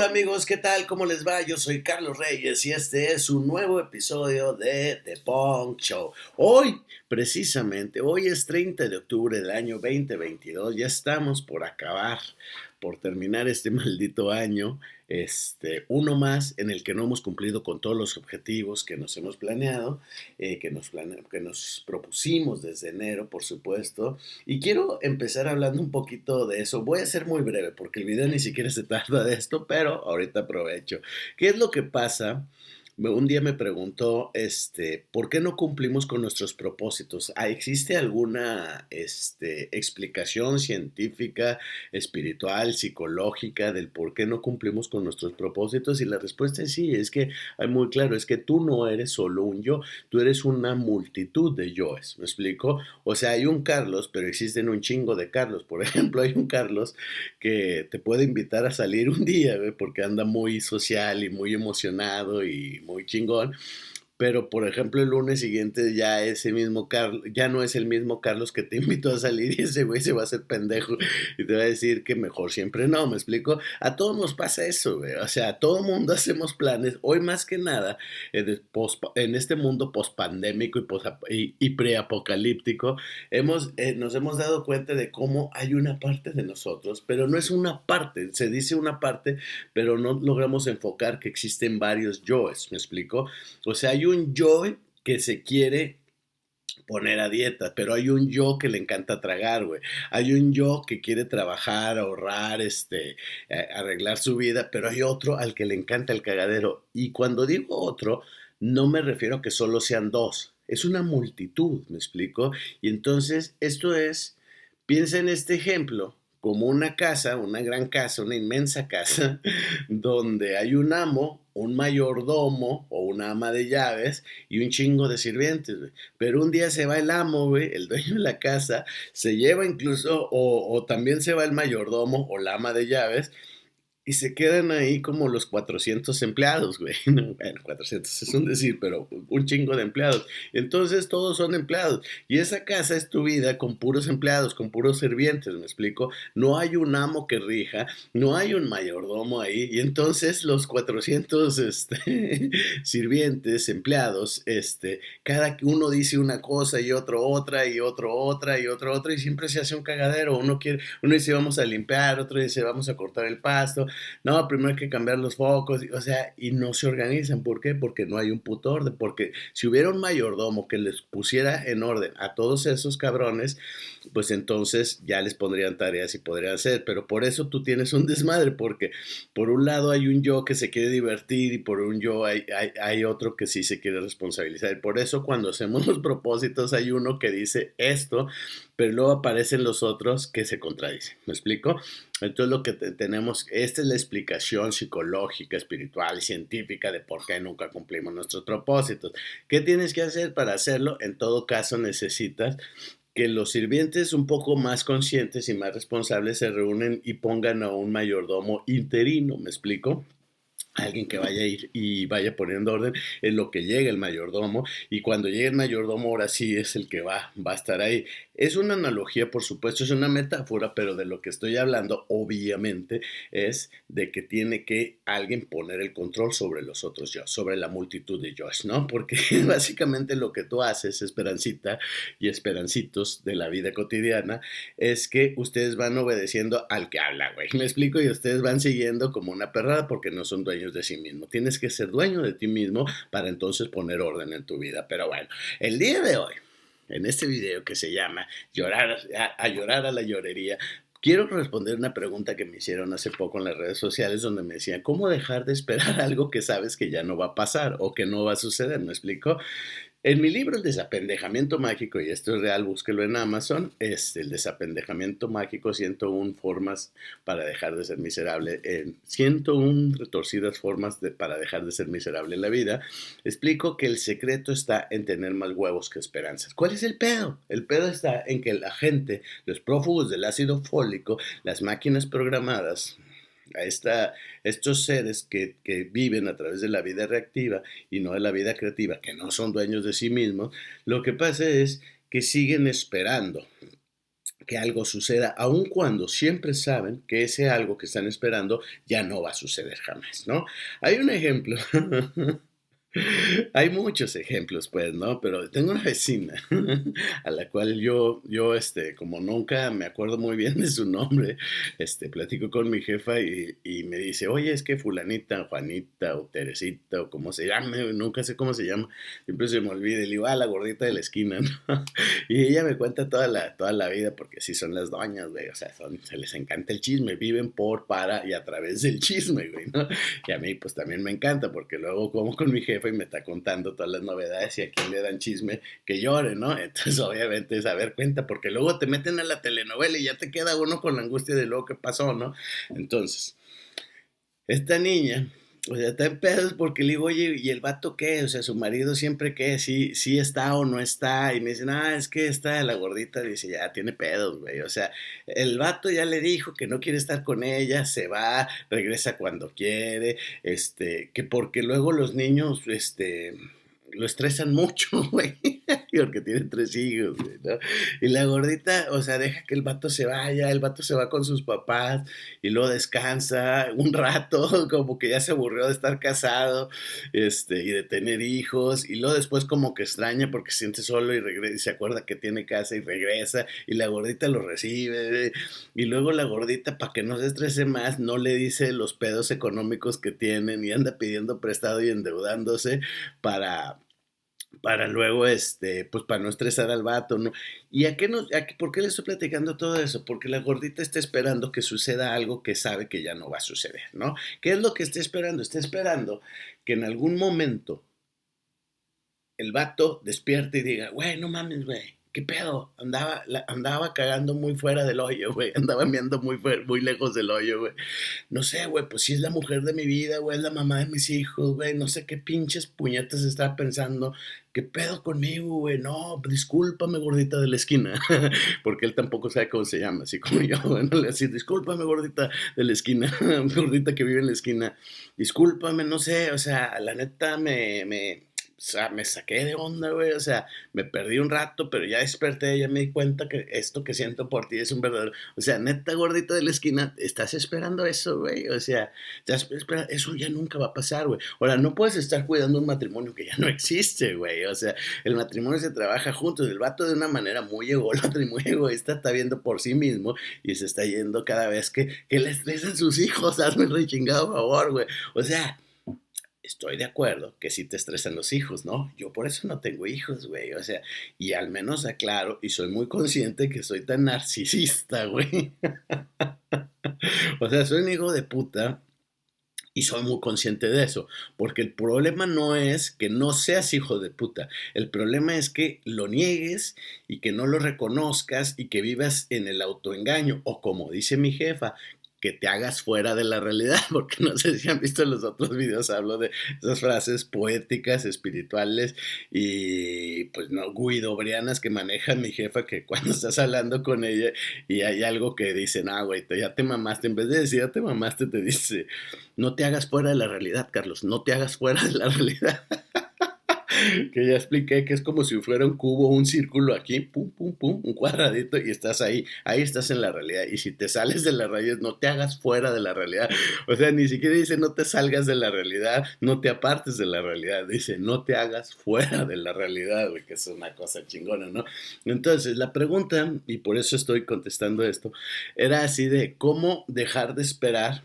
Hola amigos, ¿qué tal? ¿Cómo les va? Yo soy Carlos Reyes y este es un nuevo episodio de The Punk Show. Hoy, precisamente, hoy es 30 de octubre del año 2022, ya estamos por acabar, por terminar este maldito año este, uno más en el que no hemos cumplido con todos los objetivos que nos hemos planeado, eh, que, nos que nos propusimos desde enero, por supuesto. Y quiero empezar hablando un poquito de eso. Voy a ser muy breve porque el video ni siquiera se trata de esto, pero ahorita aprovecho. ¿Qué es lo que pasa? Un día me preguntó, este, ¿por qué no cumplimos con nuestros propósitos? Ah, ¿Existe alguna este, explicación científica, espiritual, psicológica del por qué no cumplimos con nuestros propósitos? Y la respuesta es sí, es que hay muy claro, es que tú no eres solo un yo, tú eres una multitud de yoes, ¿me explico? O sea, hay un Carlos, pero existen un chingo de Carlos. Por ejemplo, hay un Carlos que te puede invitar a salir un día, porque anda muy social y muy emocionado y muy chingón pero por ejemplo el lunes siguiente ya ese mismo Carlos, ya no es el mismo Carlos que te invitó a salir y ese güey se va a hacer pendejo y te va a decir que mejor siempre no, ¿me explico? A todos nos pasa eso, güey, o sea, a todo mundo hacemos planes, hoy más que nada, en este mundo pospandémico y, y, preapocalíptico, hemos, eh, nos hemos dado cuenta de cómo hay una parte de nosotros, pero no es una parte, se dice una parte, pero no logramos enfocar que existen varios yoes, ¿me explico? O sea, hay un yo que se quiere poner a dieta, pero hay un yo que le encanta tragar, güey. Hay un yo que quiere trabajar, ahorrar, este, arreglar su vida, pero hay otro al que le encanta el cagadero. Y cuando digo otro, no me refiero a que solo sean dos, es una multitud, ¿me explico? Y entonces esto es, piensa en este ejemplo como una casa, una gran casa, una inmensa casa, donde hay un amo, un mayordomo o una ama de llaves y un chingo de sirvientes, Pero un día se va el amo, el dueño de la casa, se lleva incluso, o, o también se va el mayordomo o la ama de llaves, y se quedan ahí como los 400 empleados, güey. bueno, 400 es un decir, pero un chingo de empleados. Entonces todos son empleados. Y esa casa es tu vida con puros empleados, con puros sirvientes, ¿me explico? No hay un amo que rija, no hay un mayordomo ahí. Y entonces los 400 este, sirvientes, empleados, este, cada uno dice una cosa y otro otra y otro otra y otro otra y siempre se hace un cagadero. Uno quiere, uno dice vamos a limpiar, otro dice vamos a cortar el pasto no, primero hay que cambiar los focos, o sea, y no se organizan. ¿Por qué? Porque no hay un puto orden, porque si hubiera un mayordomo que les pusiera en orden a todos esos cabrones, pues entonces ya les pondrían tareas y podrían hacer, pero por eso tú tienes un desmadre, porque por un lado hay un yo que se quiere divertir y por un yo hay, hay, otro que sí se quiere responsabilizar. Y por eso cuando hacemos los propósitos hay uno que dice esto, pero luego aparecen los otros que se contradicen. ¿Me explico? Entonces lo que tenemos, esta es la explicación psicológica, espiritual, científica de por qué nunca cumplimos nuestros propósitos. ¿Qué tienes que hacer para hacerlo? En todo caso necesitas que los sirvientes un poco más conscientes y más responsables se reúnen y pongan a un mayordomo interino, ¿me explico? Alguien que vaya a ir y vaya poniendo orden en lo que llega el mayordomo y cuando llegue el mayordomo ahora sí es el que va, va a estar ahí. Es una analogía, por supuesto, es una metáfora, pero de lo que estoy hablando obviamente es de que tiene que alguien poner el control sobre los otros yo, sobre la multitud de yo, ¿no? Porque básicamente lo que tú haces, Esperancita y Esperancitos de la vida cotidiana, es que ustedes van obedeciendo al que habla, güey. Me explico y ustedes van siguiendo como una perrada porque no son dueños de sí mismo. Tienes que ser dueño de ti mismo para entonces poner orden en tu vida. Pero bueno, el día de hoy, en este video que se llama Llorar a, llorar a la llorería, Quiero responder una pregunta que me hicieron hace poco en las redes sociales donde me decían, ¿cómo dejar de esperar algo que sabes que ya no va a pasar o que no va a suceder? ¿Me explico? En mi libro El desapendejamiento mágico, y esto es real, búsquelo en Amazon, es el desapendejamiento mágico, 101 formas para dejar de ser miserable, en 101 retorcidas formas para dejar de ser miserable en la vida, explico que el secreto está en tener más huevos que esperanzas. ¿Cuál es el pedo? El pedo está en que la gente, los prófugos del ácido fólico, las máquinas programadas, a esta, estos seres que, que, viven a través de la vida reactiva y no de la vida creativa, que no son dueños de sí mismos, lo que pasa es que siguen esperando que algo suceda, aun cuando siempre saben que ese algo que están esperando ya no va a suceder jamás, ¿no? Hay un ejemplo Hay muchos ejemplos, pues, ¿no? Pero tengo una vecina a la cual yo, yo, este, como nunca me acuerdo muy bien de su nombre, este, platico con mi jefa y, y me dice, oye, es que fulanita, Juanita o Teresita o como se llame, nunca sé cómo se llama, siempre se me olvida, y le digo, ah, la gordita de la esquina, ¿no? Y ella me cuenta toda la, toda la vida, porque sí son las doñas, güey, o sea, son, se les encanta el chisme, viven por, para y a través del chisme, güey, ¿no? Y a mí, pues, también me encanta, porque luego como con mi jefa, y me está contando todas las novedades y a quien le dan chisme que llore, ¿no? Entonces obviamente es a ver cuenta, porque luego te meten a la telenovela y ya te queda uno con la angustia de lo que pasó, ¿no? Entonces, esta niña o sea, está en pedos porque le digo, oye, ¿y el vato qué? O sea, su marido siempre qué, sí, sí está o no está. Y me dicen, ah, es que está la gordita. Dice, ya tiene pedos, güey. O sea, el vato ya le dijo que no quiere estar con ella, se va, regresa cuando quiere. Este, que porque luego los niños, este, lo estresan mucho, güey, porque tiene tres hijos, ¿no? Y la gordita, o sea, deja que el vato se vaya, el vato se va con sus papás y luego descansa un rato, como que ya se aburrió de estar casado, este, y de tener hijos, y luego después como que extraña porque se siente solo y regresa, y se acuerda que tiene casa y regresa, y la gordita lo recibe, y luego la gordita, para que no se estrese más, no le dice los pedos económicos que tienen y anda pidiendo prestado y endeudándose para para luego, este, pues para no estresar al vato, ¿no? ¿Y a qué nos, por qué le estoy platicando todo eso? Porque la gordita está esperando que suceda algo que sabe que ya no va a suceder, ¿no? ¿Qué es lo que está esperando? Está esperando que en algún momento el vato despierte y diga, güey, no mames, güey, ¿qué pedo? Andaba, andaba cagando muy fuera del hoyo, güey. Andaba enviando muy, muy lejos del hoyo, güey. No sé, güey, pues si es la mujer de mi vida, güey, es la mamá de mis hijos, güey. No sé qué pinches puñetas estaba pensando. ¿Qué pedo conmigo, güey? No, discúlpame, gordita de la esquina. Porque él tampoco sabe cómo se llama, así como yo. Bueno, le decía, discúlpame, gordita de la esquina. gordita que vive en la esquina. Discúlpame, no sé, o sea, la neta me, me o sea, me saqué de onda, güey. O sea, me perdí un rato, pero ya desperté, ya me di cuenta que esto que siento por ti es un verdadero. O sea, neta gordito de la esquina, estás esperando eso, güey. O sea, espera, eso ya nunca va a pasar, güey. Ahora, no puedes estar cuidando un matrimonio que ya no existe, güey. O sea, el matrimonio se trabaja juntos. El vato de una manera muy ególatra y muy egoísta está viendo por sí mismo y se está yendo cada vez que, que le estresan sus hijos. Hazme el rechingado favor, güey. O sea, estoy de acuerdo que sí te estresan los hijos, ¿no? Yo por eso no tengo hijos, güey. O sea, y al menos aclaro y soy muy consciente que soy tan narcisista, güey. o sea, soy un hijo de puta y soy muy consciente de eso, porque el problema no es que no seas hijo de puta, el problema es que lo niegues y que no lo reconozcas y que vivas en el autoengaño, o como dice mi jefa, que te hagas fuera de la realidad, porque no sé si han visto los otros videos, hablo de esas frases poéticas, espirituales y pues no, guidobrianas que maneja mi jefa, que cuando estás hablando con ella y hay algo que dice, ah, güey, ya te mamaste, en vez de decir ya te mamaste, te dice, no te hagas fuera de la realidad, Carlos, no te hagas fuera de la realidad. Que ya expliqué que es como si fuera un cubo, un círculo aquí, pum, pum, pum, un cuadradito y estás ahí, ahí estás en la realidad. Y si te sales de la realidad, no te hagas fuera de la realidad. O sea, ni siquiera dice no te salgas de la realidad, no te apartes de la realidad. Dice no te hagas fuera de la realidad, que es una cosa chingona, ¿no? Entonces, la pregunta, y por eso estoy contestando esto, era así de cómo dejar de esperar,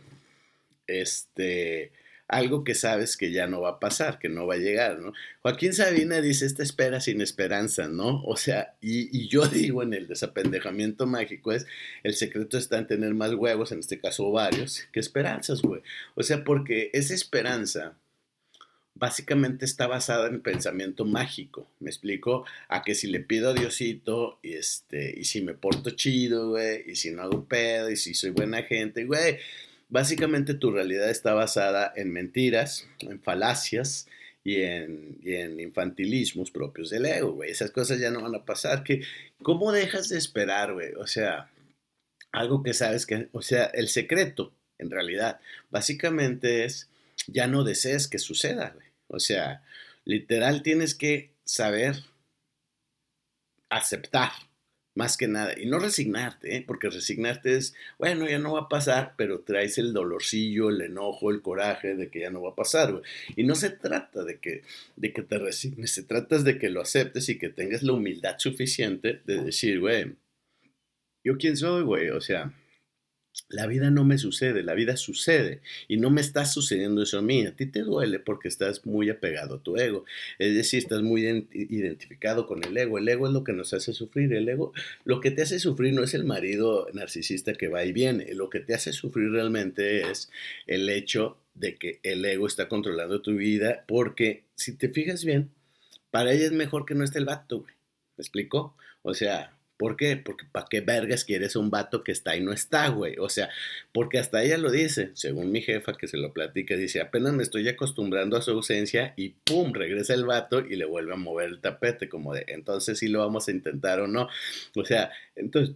este algo que sabes que ya no va a pasar, que no va a llegar, ¿no? Joaquín Sabina dice, esta espera sin esperanza, ¿no? O sea, y, yo digo en el desapendejamiento mágico es, el secreto está en tener más huevos, en este caso varios, que esperanzas, güey. O sea, porque esa esperanza básicamente está basada en pensamiento mágico, ¿me explico? A que si le pido a Diosito, y, este, y si me porto chido, güey, y si no hago pedo, y si soy buena gente, güey, Básicamente tu realidad está basada en mentiras, en falacias y en, infantilismos propios del ego, güey. Esas cosas ya no van a pasar. Que, ¿Cómo dejas de esperar, güey? O sea, algo que sabes que, o sea, el secreto, en realidad, básicamente es, ya no desees que suceda, güey. O sea, literal tienes que saber aceptar más que nada. Y no resignarte, ¿eh? porque resignarte es, bueno, ya no va a pasar, pero traes el dolorcillo, el enojo, el coraje de que ya no va a pasar, güey. Y no se trata de que, de que te resignes, se trata de que lo aceptes y que tengas la humildad suficiente de decir, güey, ¿yo quién soy, güey? O sea, la vida no me sucede, la vida sucede y no me está sucediendo eso a mí. A ti te duele porque estás muy apegado a tu ego. Es decir, estás muy identificado con el ego. El ego es lo que nos hace sufrir. El ego, lo que te hace sufrir no es el marido narcisista que va y viene. Lo que te hace sufrir realmente es el hecho de que el ego está controlando tu vida porque si te fijas bien, para ella es mejor que no esté el vato, güey. ¿Me explico? O sea, ¿Por qué? Porque ¿para qué vergas quieres un vato que está y no está, güey? O sea, porque hasta ella lo dice, según mi jefa que se lo platica, dice, apenas me estoy acostumbrando a su ausencia y ¡pum! regresa el vato y le vuelve a mover el tapete, como de, entonces sí lo vamos a intentar o no. O sea, entonces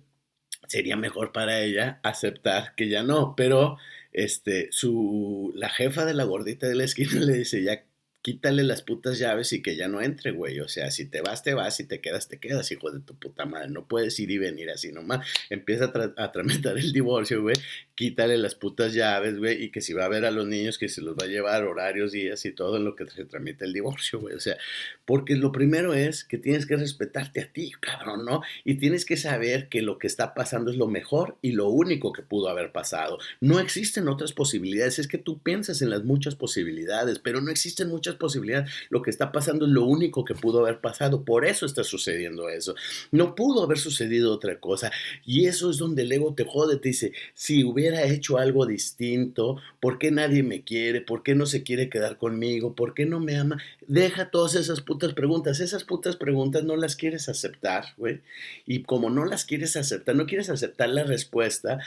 sería mejor para ella aceptar que ya no, pero este, su, la jefa de la gordita de la esquina le dice, ya quítale las putas llaves y que ya no entre, güey. O sea, si te vas, te vas, si te quedas, te quedas, hijo de tu puta madre. No puedes ir y venir así nomás. Empieza a, tramitar el divorcio, güey. Quítale las putas llaves, güey. Y que si va a ver a los niños, que se los va a llevar horarios, días y todo en lo que se tramita el divorcio, güey. O sea, porque lo primero es que tienes que respetarte a ti, cabrón, ¿no? Y tienes que saber que lo que está pasando es lo mejor y lo único que pudo haber pasado. No existen otras posibilidades. Es que tú piensas en las muchas posibilidades, pero no existen muchas posibilidad. Lo que está pasando es lo único que pudo haber pasado. Por eso está sucediendo eso. No pudo haber sucedido otra cosa. Y eso es donde el ego te jode. Te dice, si hubiera hecho algo distinto, ¿por qué nadie me quiere? ¿Por qué no se quiere quedar conmigo? ¿Por qué no me ama? Deja todas esas putas preguntas. Esas putas preguntas no las quieres aceptar, güey. Y como no las quieres aceptar, no quieres aceptar la respuesta,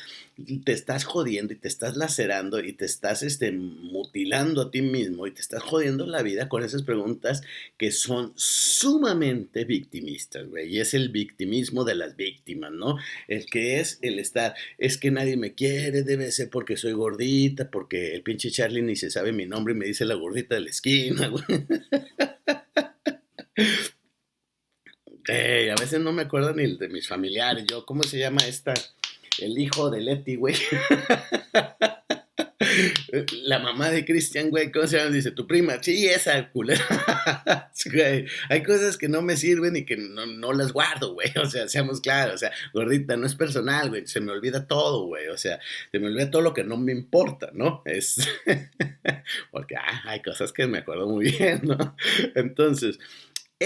te estás jodiendo y te estás lacerando y te estás este, mutilando a ti mismo y te estás jodiendo la vida con esas preguntas que son sumamente victimistas, güey. Y es el victimismo de las víctimas, ¿no? El que es el estar, es que nadie me quiere, debe ser porque soy gordita, porque el pinche Charlie ni se sabe mi nombre y me dice la gordita de la esquina, güey. a veces no me acuerdo ni de mis familiares. Yo, ¿cómo se llama esta? El hijo de Leti, güey. La mamá de Cristian, güey, ¿cómo se llama? Dice, tu prima, sí, esa culera. hay cosas que no me sirven y que no, las guardo, güey. O sea, seamos claros. O sea, gordita, no es personal, güey. Se me olvida todo, güey. O sea, se me olvida todo lo que no me importa, ¿no? Es. Porque ah, hay cosas que me acuerdo muy bien, ¿no? Entonces,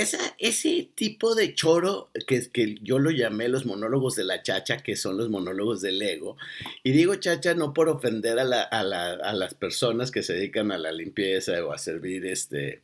ese tipo de choro que, que yo lo llamé los monólogos de la chacha, que son los monólogos del ego, y digo chacha no por ofender a, las personas que se dedican a la limpieza o a servir este,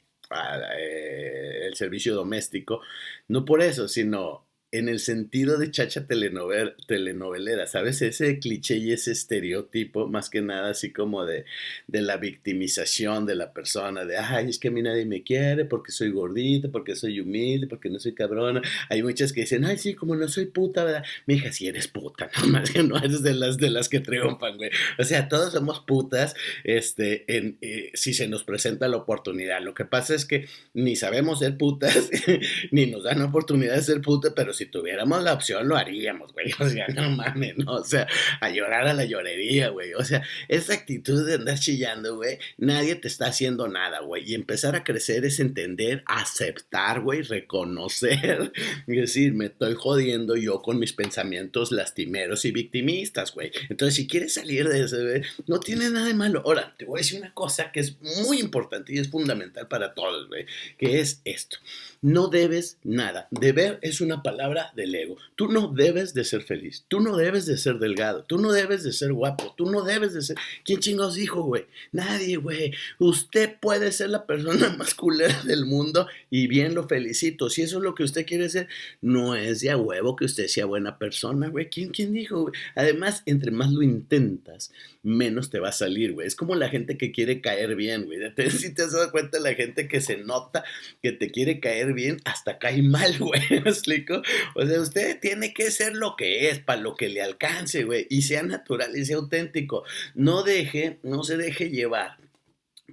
eh, el servicio doméstico, no por eso, sino en el sentido de chacha telenovel, telenovelera, ¿sabes? Ese cliché y ese estereotipo, más que nada así como de, de, la victimización de la persona, de, ay, es que a mí nadie me quiere porque soy gordita, porque soy humilde, porque no soy cabrona. Hay muchas que dicen, ay, sí, como no soy puta, ¿verdad? Mi hija, sí eres puta, no más que no eres de las, de las que triunfan, güey. O sea, todos somos putas, este, en, eh, si se nos presenta la oportunidad. Lo que pasa es que ni sabemos ser putas, ni nos dan oportunidad de ser putas, pero si si tuviéramos la opción lo haríamos, güey. O sea, no mames, ¿no? O sea, a llorar a la llorería, güey. O sea, esa actitud de andar chillando, güey, nadie te está haciendo nada, güey. Y empezar a crecer es entender, aceptar, güey, reconocer y decir, me estoy jodiendo yo con mis pensamientos lastimeros y victimistas, güey. Entonces, si quieres salir de eso, güey, no tiene nada de malo. Ahora, te voy a decir una cosa que es muy importante y es fundamental para todos, güey, que es esto. No debes nada. Deber es una palabra del ego. Tú no debes de ser feliz. Tú no debes de ser delgado. Tú no debes de ser guapo. Tú no debes de ser... ¿Quién chingados dijo, güey? Nadie, güey. Usted puede ser la persona más culera del mundo y bien lo felicito. Si eso es lo que usted quiere ser, no es de a huevo que usted sea buena persona, güey. ¿Quién, quién dijo, güey? Además, entre más lo intentas, menos te va a salir, güey. Es como la gente que quiere caer bien, güey. Si te has dado cuenta, la gente que se nota que te quiere caer bien hasta cae mal, güey. ¿Me explico? O sea, usted tiene que ser lo que es, para lo que le alcance, güey. Y sea natural y sea auténtico. No deje, no se deje llevar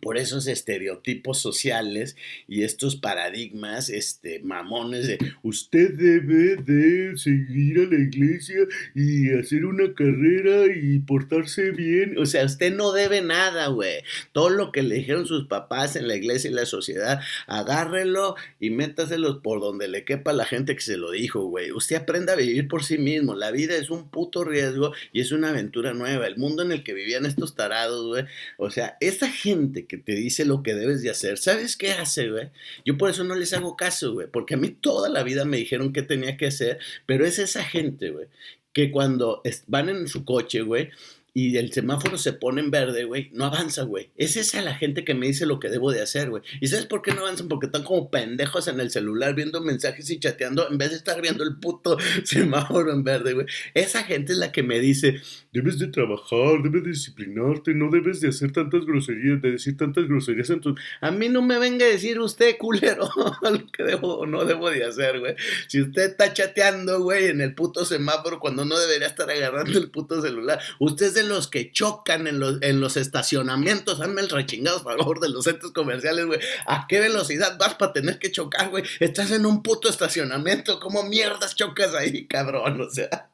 por esos estereotipos sociales y estos paradigmas este, mamones de usted debe de seguir a la iglesia y hacer una carrera y portarse bien. O sea, usted no debe nada, güey. Todo lo que le dijeron sus papás en la iglesia y la sociedad, agárrelo y métaselo por donde le quepa la gente que se lo dijo, güey. Usted aprenda a vivir por sí mismo. La vida es un puto riesgo y es una aventura nueva. El mundo en el que vivían estos tarados, güey. O sea, esa gente que te dice lo que debes de hacer. ¿Sabes qué hace, güey? Yo por eso no les hago caso, güey, porque a mí toda la vida me dijeron qué tenía que hacer, pero es esa gente, güey, que cuando van en su coche, güey, y el semáforo se pone en verde, güey, no avanza, güey. Es esa la gente que me dice lo que debo de hacer, güey. ¿Y sabes por qué no avanzan? Porque están como pendejos en el celular viendo mensajes y chateando en vez de estar viendo el puto semáforo en verde, güey. Esa gente es la que me dice, debes de trabajar, debes de disciplinarte, no debes de hacer tantas groserías, de decir tantas groserías en tu... A mí no me venga a decir usted, culero, lo que debo o no debo de hacer, güey. Si usted está chateando, güey, en el puto semáforo cuando no debería estar agarrando el puto celular, usted es de los que chocan en los, en los estacionamientos, hazme el rechingado favor de los centros comerciales, güey. ¿A qué velocidad vas para tener que chocar, güey? Estás en un puto estacionamiento, ¿cómo mierdas chocas ahí, cabrón? O sea...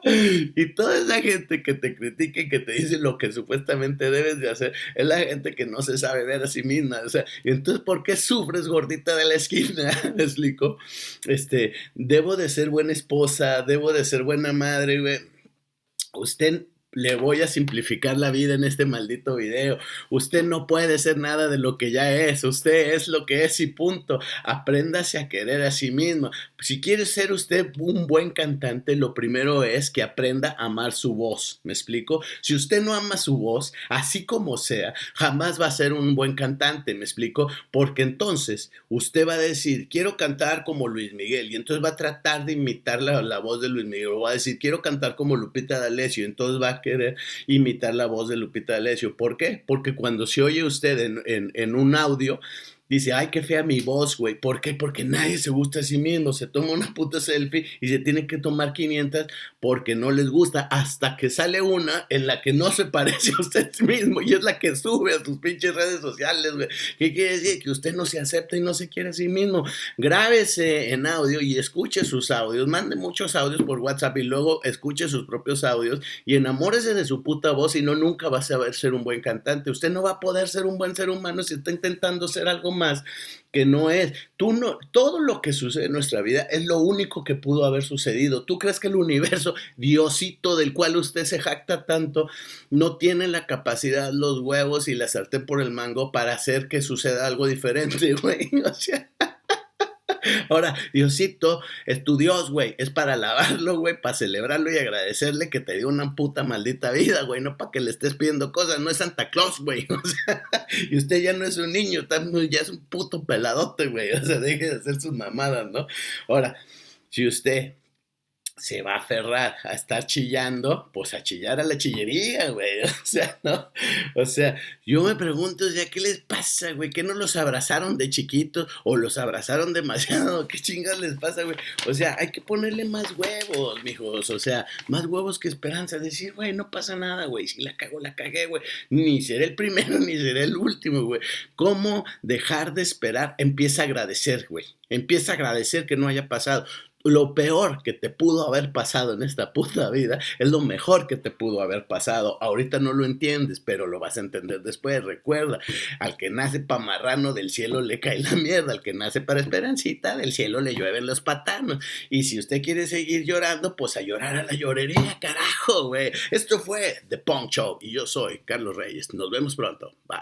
Y toda esa gente que te critica y que te dice lo que supuestamente debes de hacer, es la gente que no se sabe ver a sí misma. O sea, y entonces, ¿por qué sufres gordita de la esquina? ¿Me explico? Este, debo de ser buena esposa, debo de ser buena madre, güey. Usted le voy a simplificar la vida en este maldito video. Usted no puede ser nada de lo que ya es. Usted es lo que es y punto. Apréndase a querer a sí mismo. Si quiere ser usted un buen cantante, lo primero es que aprenda a amar su voz. ¿Me explico? Si usted no ama su voz, así como sea, jamás va a ser un buen cantante. ¿Me explico? Porque entonces usted va a decir, quiero cantar como Luis Miguel. Y entonces va a tratar de imitar la, voz de Luis Miguel. O va a decir, quiero cantar como Lupita D'Alessio. Entonces va a querer imitar la voz de Lupita D'Alessio. ¿Por qué? Porque cuando se oye usted en, en un audio, dice, ay, qué fea mi voz, güey. ¿Por qué? Porque nadie se gusta a sí mismo. Se toma una puta selfie y se tiene que tomar 500 porque no les gusta hasta que sale una en la que no se parece a usted mismo y es la que sube a sus pinches redes sociales, güey. ¿Qué quiere decir? Que usted no se acepta y no se quiere a sí mismo. Grábese en audio y escuche sus audios. Mande muchos audios por WhatsApp y luego escuche sus propios audios y enamórese de su puta voz y no nunca va a saber ser un buen cantante. Usted no va a poder ser un buen ser humano si está intentando ser algo que no es. Tú no, todo lo que sucede en nuestra vida es lo único que pudo haber sucedido. ¿Tú crees que el universo, Diosito, del cual usted se jacta tanto, no tiene la capacidad, los huevos y la sartén por el mango para hacer que suceda algo diferente, güey? O sea. Ahora, Diosito es tu Dios, güey. Es para alabarlo, güey, para celebrarlo y agradecerle que te dio una puta maldita vida, güey. No para que le estés pidiendo cosas. No es Santa Claus, güey. Y usted ya no es un niño, ya es un puto peladote, güey. O sea, deje de hacer sus mamadas, ¿no? Ahora, si usted se va a aferrar a estar chillando, pues a chillar a la chillería, güey. O sea, ¿no? O sea, yo me pregunto, o sea, ¿qué les pasa, güey? ¿Que no los abrazaron de chiquitos o los abrazaron demasiado? ¿Qué chingas les pasa, güey? O sea, hay que ponerle más huevos, mijos. O sea, más huevos que esperanza. Decir, güey, no pasa nada, güey. Si la cago, la cagué, güey. Ni seré el primero, ni seré el último, güey. ¿Cómo dejar de esperar? Empieza a agradecer, güey. Empieza a agradecer que no haya pasado lo peor que te pudo haber pasado en esta puta vida es lo mejor que te pudo haber pasado. Ahorita no lo entiendes, pero lo vas a entender después. Recuerda, al que nace pa' marrano del cielo le cae la mierda, al que nace para esperancita del cielo le llueven los patanos. Y si usted quiere seguir llorando, pues a llorar a la llorería, carajo, güey. Esto fue The Punk Show y yo soy Carlos Reyes. Nos vemos pronto. Bye.